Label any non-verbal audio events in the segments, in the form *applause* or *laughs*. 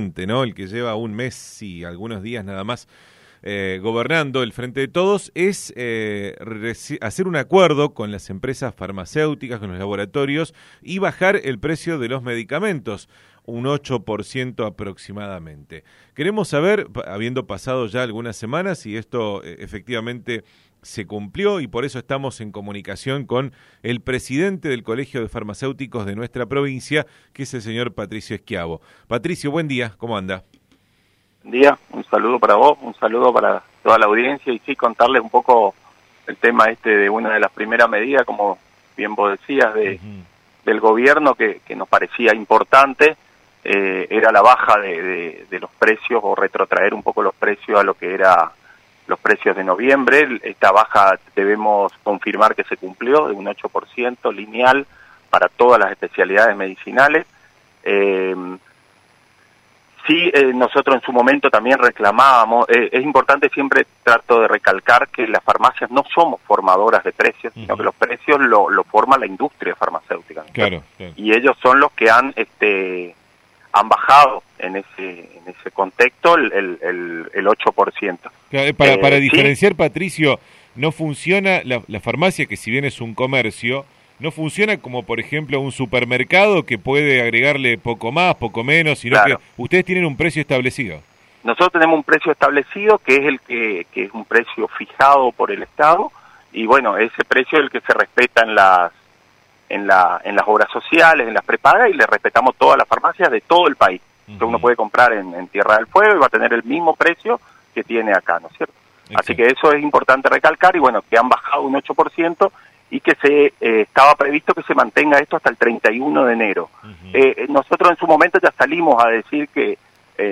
El que lleva un mes y algunos días nada más eh, gobernando el Frente de Todos, es eh, hacer un acuerdo con las empresas farmacéuticas, con los laboratorios y bajar el precio de los medicamentos un 8% aproximadamente. Queremos saber, habiendo pasado ya algunas semanas, si esto eh, efectivamente se cumplió y por eso estamos en comunicación con el presidente del Colegio de Farmacéuticos de nuestra provincia, que es el señor Patricio Esquiavo. Patricio, buen día, ¿cómo anda? Buen día, un saludo para vos, un saludo para toda la audiencia y sí contarles un poco el tema este de una de las primeras medidas, como bien vos decías, de, del gobierno que, que, nos parecía importante, eh, era la baja de, de los precios o retrotraer un poco los precios a lo que era los precios de noviembre. Esta baja debemos confirmar que se cumplió de un 8% lineal para todas las especialidades medicinales. Eh, sí, eh, nosotros en su momento también reclamábamos, eh, es importante siempre trato de recalcar que las farmacias no somos formadoras de precios, sino que los precios lo, lo forma la industria farmacéutica. claro. Y ellos son los que han este, han bajado en ese, en ese contexto el, el, el, 8%. Eh, para, para diferenciar, Patricio, no funciona la, la, farmacia, que si bien es un comercio, no funciona como, por ejemplo, un supermercado que puede agregarle poco más, poco menos, sino que ustedes tienen un precio establecido. Nosotros tenemos un precio establecido que es el que, que es un precio fijado por el Estado y bueno, ese precio es el que se respeta en las en, la, en las obras sociales, en las prepagas y le respetamos todas las farmacias de todo el país. que uno puede comprar en, Tierra del Fuego y va a tener el mismo precio que tiene acá, ¿no es cierto? Así que eso es importante recalcar y bueno, que han bajado un 8% y que se eh, estaba previsto que se mantenga esto hasta el 31 de enero. Eh, eh, nosotros en su momento ya salimos a decir que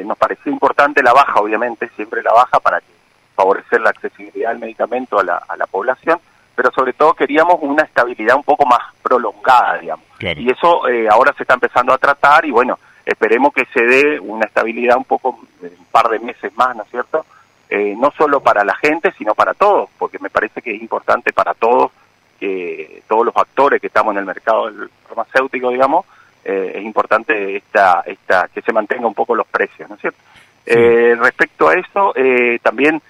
nos parecía importante la baja, obviamente, siempre la baja para que favorecer la accesibilidad del medicamento a la, a la población, pero sobre todo queríamos una estabilidad un poco más prolongada, digamos. Y eso eh, ahora se está empezando a tratar y bueno, esperemos que se dé una estabilidad un poco, un par de meses más, ¿no es cierto? Eh, no solo para la gente, sino para todos, porque me parece que es importante para todos, que todos los actores que estamos en el mercado farmacéutico, digamos, eh, es importante esta, esta, que se mantenga un poco los precios, ¿no es cierto? respecto a eso, también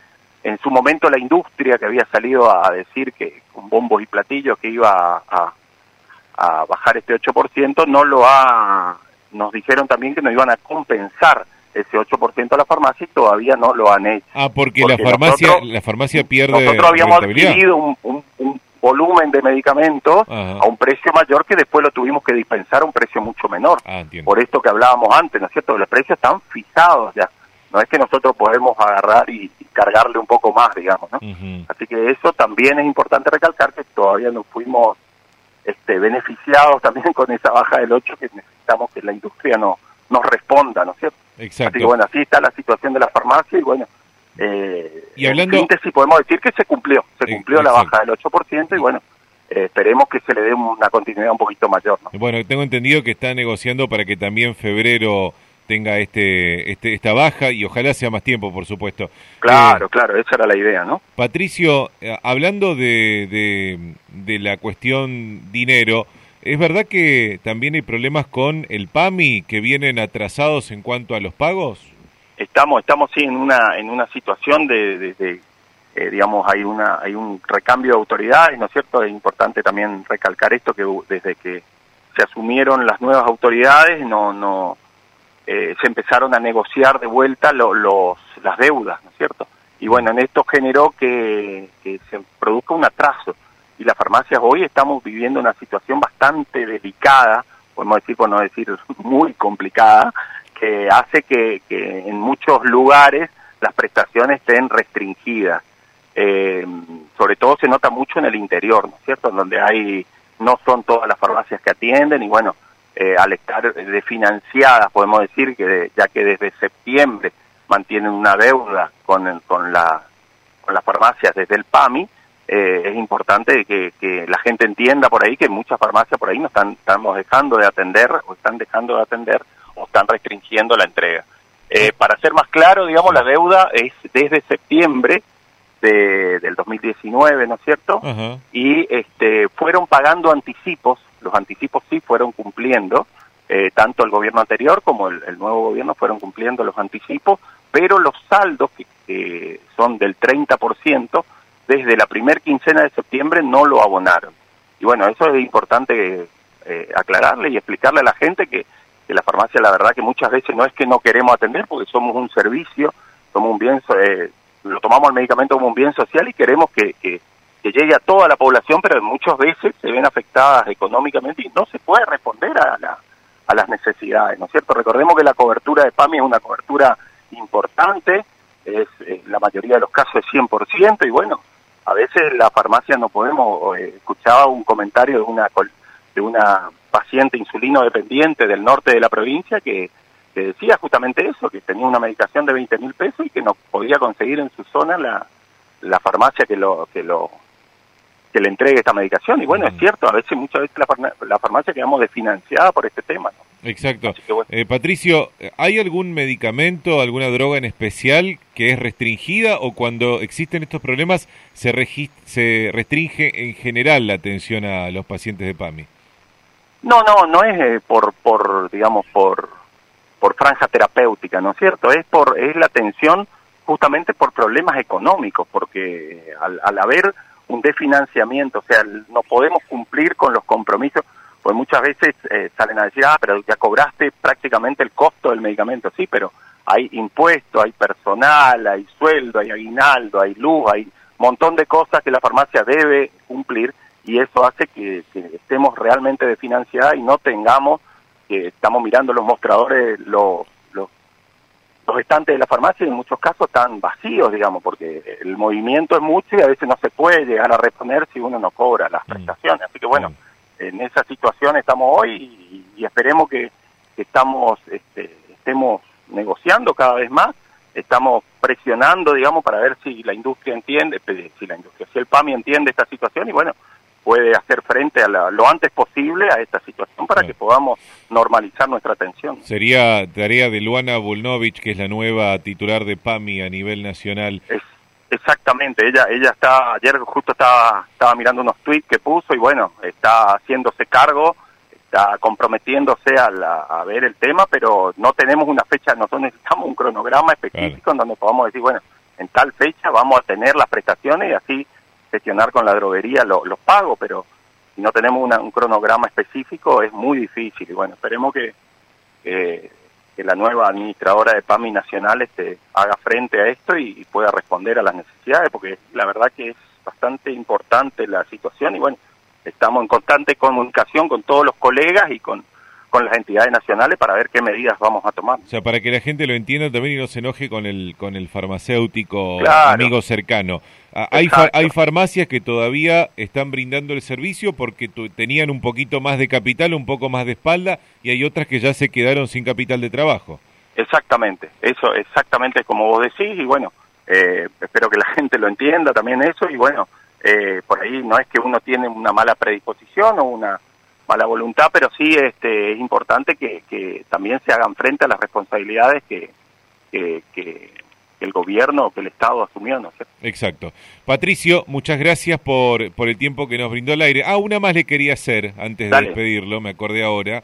en su momento la industria que había salido a decir que con bombos y platillos que iba a, a, bajar este 8%, no lo ha, nos dijeron también que no iban a compensar ese 8% a la farmacia y todavía no lo han hecho. Ah, porque, la farmacia la farmacia pierde Nosotros habíamos adquirido un, un, volumen de medicamentos a un precio mayor que después lo tuvimos que dispensar a un precio mucho menor. Ah, Por esto que hablábamos antes, ¿no es cierto? Los precios están fijados ya. No es que nosotros podemos agarrar y, cargarle un poco más, digamos, ¿no? Así que eso también es importante recalcar que todavía no fuimos este, beneficiados *laughs* también con esa baja del 8 que necesitamos que la industria no, nos responda, ¿no es cierto? Exacto. Así que bueno, así está la situación de la farmacia y bueno, eh, y hablando... en podemos decir que se cumplió, se cumplió la baja del 8% y bueno, eh, esperemos que se le dé una continuidad un poquito mayor. ¿no? Bueno, tengo entendido que está negociando para que también febrero tenga este, este, esta baja y ojalá sea más tiempo, por supuesto. Claro, eh, claro, esa era la idea, ¿no? Patricio, eh, hablando de, de, de, la cuestión dinero, ¿es verdad que también hay problemas con el PAMI que vienen atrasados en cuanto a los pagos? Estamos, estamos sí en una, en una situación de, de eh, digamos, hay una, hay un recambio de autoridades, ¿no es cierto? Es importante también recalcar esto que desde que se asumieron las nuevas autoridades no, no, eh, se empezaron a negociar de vuelta los, las deudas, ¿no es cierto? Y bueno, en esto generó que, se produzca un atraso. Y las farmacias hoy estamos viviendo una situación bastante delicada, podemos decir, por no decir *laughs* muy complicada, que hace que, en muchos lugares las prestaciones estén restringidas. Eh, sobre todo se nota mucho en el interior, ¿no es cierto? Donde hay, no son todas las farmacias que atienden y bueno, eh, al estar desfinanciadas, podemos decir que ya que desde septiembre mantienen una deuda con, con, la, con las farmacias desde el PAMI, eh, es importante que, que, la gente entienda por ahí que muchas farmacias por ahí no están estamos dejando de atender o están dejando de atender o están restringiendo la entrega. Eh, para ser más claro, digamos, la deuda es desde septiembre de, del 2019, ¿no es cierto? Y este, fueron pagando anticipos los anticipos sí fueron cumpliendo, eh, tanto el gobierno anterior como el, nuevo gobierno fueron cumpliendo los anticipos, pero los saldos, que son del 30%, desde la primer quincena de septiembre no lo abonaron. Y bueno, eso es importante eh, aclararle y explicarle a la gente que, la farmacia, la verdad que muchas veces no es que no queremos atender, porque somos un servicio, somos un bien, eh, lo tomamos el medicamento como un bien social y queremos que, que, llegue a toda la población, pero muchas veces se ven afectadas económicamente y no se puede responder a, la, a las necesidades, ¿no es cierto? Recordemos que la cobertura de PAMI es una cobertura importante, es la mayoría de los casos es 100% y bueno, a veces la farmacia no podemos, eh, escuchaba un comentario de una de una paciente insulino dependiente del norte de la provincia que, decía justamente eso, que tenía una medicación de 20 mil pesos y que no podía conseguir en su zona la, la farmacia que lo que lo que le entregue esta medicación. Y bueno, es cierto, a veces, muchas veces la, la farmacia quedamos desfinanciada por este tema. Exacto. Eh, Patricio, ¿hay algún medicamento, alguna droga en especial que es restringida o cuando existen estos problemas se, se restringe en general la atención a los pacientes de PAMI? No, no, no es eh, por, por, digamos, por, por franja terapéutica, ¿no es cierto? Es por, es la atención justamente por problemas económicos, porque al, al haber un desfinanciamiento, o sea, no podemos cumplir con los compromisos, pues muchas veces eh, salen a decir, ah, pero ya cobraste prácticamente el costo del medicamento, sí, pero hay impuestos, hay personal, hay sueldo, hay aguinaldo, hay luz, hay montón de cosas que la farmacia debe cumplir y eso hace que, estemos realmente desfinanciadas y no tengamos, que estamos mirando los mostradores, los los estantes de la farmacia en muchos casos están vacíos, digamos, porque el movimiento es mucho y a veces no se puede llegar a reponer si uno no cobra las mm. prestaciones. Así que bueno, mm. en esa situación estamos hoy y, esperemos que, estamos este, estemos negociando cada vez más, estamos presionando, digamos, para ver si la industria entiende, si la industria, si el PAMI entiende esta situación y bueno, puede hacer frente a lo antes posible a esta situación para que podamos normalizar nuestra atención. Sería tarea de Luana Volnovich, que es la nueva titular de PAMI a nivel nacional. Es, exactamente, ella ella está ayer justo estaba estaba mirando unos tweets que puso y bueno, está haciéndose cargo, está comprometiéndose a, a ver el tema, pero no tenemos una fecha, nosotros *laughs* necesitamos un cronograma específico en donde podamos decir, bueno, en tal fecha vamos a tener las prestaciones y así gestionar con la droguería los pagos, pero si no tenemos un cronograma específico es muy difícil. Y bueno, esperemos que, que, la nueva administradora de PAMI Nacional este, haga frente a esto y, pueda responder a las necesidades, porque la verdad que es bastante importante la situación y bueno, estamos en constante comunicación con todos los colegas y con con las entidades nacionales para ver qué medidas vamos a tomar. O sea, para que la gente lo entienda también y no se enoje con el con el farmacéutico amigo cercano. Ah, hay, hay farmacias que todavía están brindando el servicio porque tenían un poquito más de capital, un poco más de espalda, y hay otras que ya se quedaron sin capital de trabajo. Exactamente, eso exactamente como vos decís, y bueno, eh, espero que la *laughs* gente lo entienda también eso, y bueno, eh, por ahí no es que uno tiene una mala predisposición o una mala voluntad, pero sí este, es importante que, que también se hagan frente a las responsabilidades que, que, el gobierno, que el Estado asumió. ¿no? Exacto. Patricio, muchas gracias por, por el tiempo que nos brindó el aire. Ah, una más le quería hacer antes de despedirlo, me acordé ahora.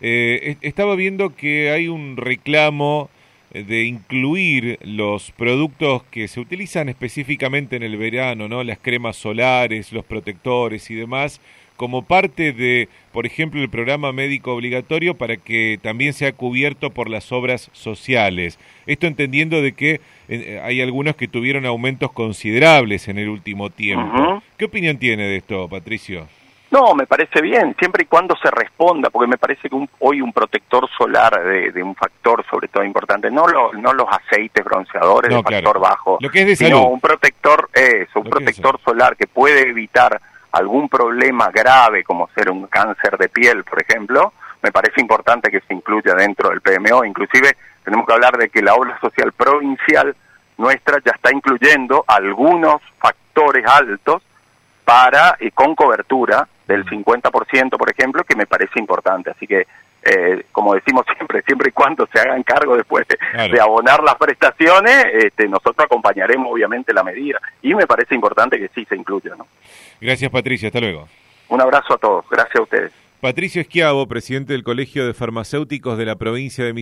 Eh, estaba viendo que hay un reclamo de incluir los productos que se utilizan específicamente en el verano, ¿no? Las cremas solares, los protectores y demás, como parte de, por ejemplo, el programa médico obligatorio para que también sea cubierto por las obras sociales. Esto entendiendo de que eh, hay algunos que tuvieron aumentos considerables en el último tiempo. ¿Qué opinión tiene de esto, Patricio? No, me parece bien, siempre y cuando se responda, porque me parece que hoy un protector solar de, un factor sobre todo importante, no, no los aceites bronceadores de factor bajo, lo que es de sino un protector, eso, un protector solar que puede evitar algún problema grave como ser un cáncer de piel, por ejemplo, me parece importante que se incluya dentro del PMO. Inclusive tenemos que hablar de que la obra social provincial nuestra ya está incluyendo algunos factores altos para y con cobertura del 50%, por ejemplo, que me parece importante. Así que, eh, como decimos *laughs* siempre, siempre y cuando se hagan cargo después de, abonar las prestaciones, este, nosotros acompañaremos obviamente la medida. Y me parece importante que sí se incluya. ¿no? Gracias, Patricio. Hasta luego. Un abrazo a todos. Gracias a ustedes. Patricio Esquiavo, presidente del Colegio de Farmacéuticos de la provincia de Misiones.